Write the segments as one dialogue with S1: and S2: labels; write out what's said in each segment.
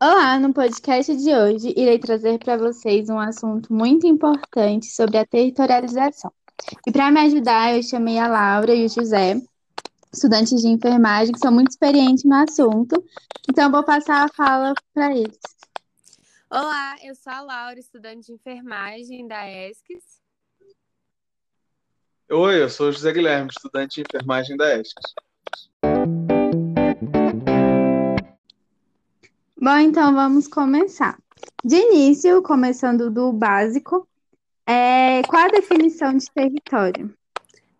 S1: Olá, no podcast de hoje irei trazer para vocês um assunto muito importante sobre a territorialização. E para me ajudar, eu chamei a Laura e o José, estudantes de enfermagem, que são muito experientes no assunto. Então, vou passar a fala para eles.
S2: Olá, eu sou a Laura, estudante de enfermagem da ESCS.
S3: Oi, eu sou o José Guilherme, estudante de enfermagem da ESCS.
S1: Bom, então vamos começar. De início, começando do básico, é... qual a definição de território?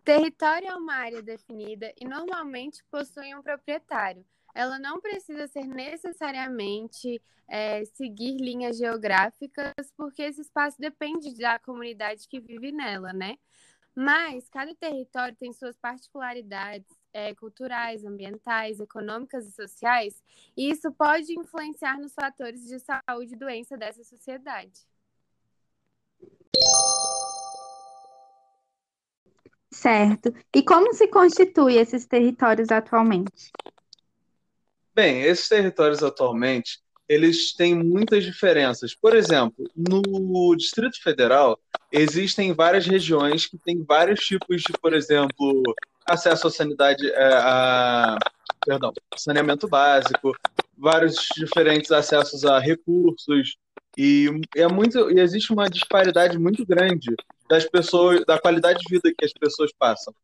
S2: Território é uma área definida e normalmente possui um proprietário. Ela não precisa ser necessariamente é, seguir linhas geográficas, porque esse espaço depende da comunidade que vive nela, né? Mas cada território tem suas particularidades é, culturais, ambientais, econômicas e sociais, e isso pode influenciar nos fatores de saúde e doença dessa sociedade.
S1: Certo. E como se constitui esses territórios atualmente?
S3: Bem, esses territórios atualmente, eles têm muitas diferenças. Por exemplo, no Distrito Federal, existem várias regiões que têm vários tipos de, por exemplo, acesso à sanidade, é, a, perdão, saneamento básico, vários diferentes acessos a recursos e é muito e existe uma disparidade muito grande das pessoas, da qualidade de vida que as pessoas passam.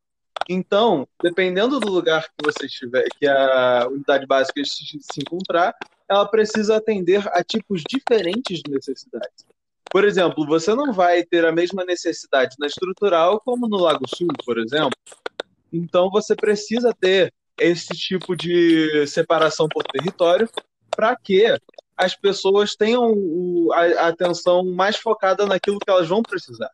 S3: Então, dependendo do lugar que você estiver, que a unidade básica se, encontrar, ela precisa atender a tipos diferentes de necessidades. Por exemplo, você não vai ter a mesma necessidade na estrutural como no Lago Sul, por exemplo, então você precisa ter esse tipo de separação por território para que as pessoas tenham a atenção mais focada naquilo que elas vão precisar.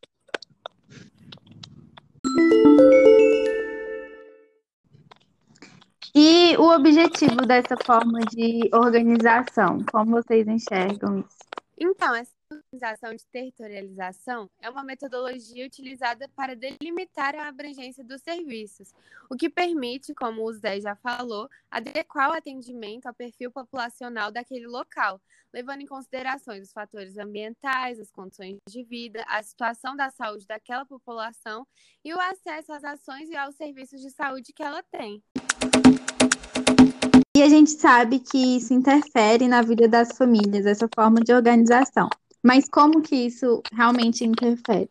S1: E o objetivo dessa forma de organização, como vocês enxergam isso?
S2: Então, essa organização de territorialização é uma metodologia utilizada para delimitar a abrangência dos serviços, o que permite, como o Zé já falou, adequar o atendimento ao perfil populacional daquele local, levando em consideração os fatores ambientais, as condições de vida, a situação da saúde daquela população e o acesso às ações e aos serviços de saúde que ela tem.
S1: E a gente sabe que isso interfere na vida das famílias, essa forma de organização. Mas como que isso realmente interfere?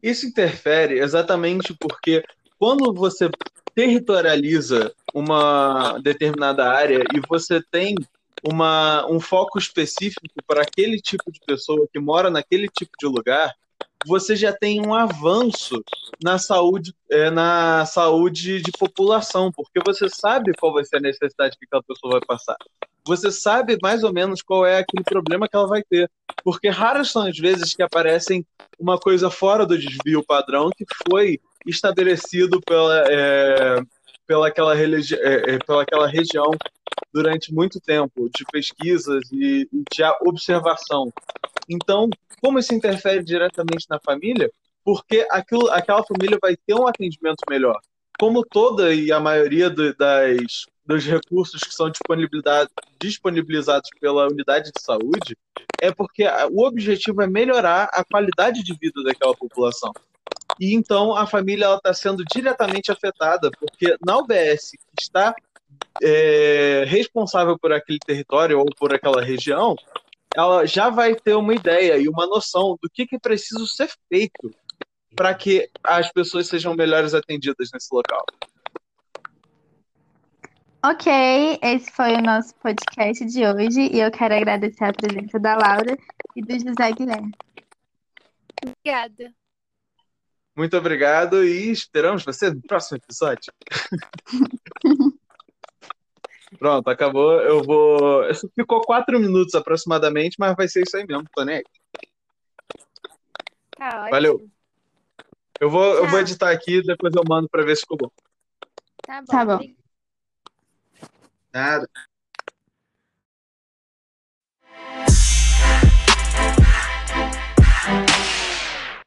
S3: Isso interfere exatamente porque quando você territorializa uma determinada área e você tem uma, um foco específico para aquele tipo de pessoa que mora naquele tipo de lugar, você já tem um avanço na saúde, é, na saúde de população, porque você sabe qual vai ser a necessidade que aquela pessoa vai passar. Você sabe mais ou menos qual é aquele problema que ela vai ter. Porque raras são as vezes que aparecem uma coisa fora do desvio padrão que foi estabelecido pela, é, pela, aquela, religi- é, é pela aquela região durante muito tempo de pesquisas e de observação. Então, como isso interfere diretamente na família? Porque aquilo, aquela família vai ter um atendimento melhor. Como toda e a maioria do, das, dos recursos que são disponibilizados pela unidade de saúde, é porque o objetivo é melhorar a qualidade de vida daquela população. E então a família está sendo diretamente afetada, porque na UBS que está é, responsável por aquele território ou por aquela região, ela já vai ter uma ideia e uma noção do que, que precisa ser feito para que as pessoas sejam melhores atendidas nesse local.
S1: Ok, esse foi o nosso podcast de hoje e eu quero agradecer a presença da Laura e do José Guilherme.
S2: Obrigada.
S3: Muito obrigado e esperamos você no próximo episódio. Pronto, acabou. Eu vou. Ficou quatro minutos aproximadamente, mas vai ser isso aí mesmo, tô nem aí.
S2: Tá
S3: Valeu. Eu vou, eu vou editar aqui, depois eu mando para ver se ficou bom.
S2: Tá bom.
S1: Tá bom.
S3: Nada.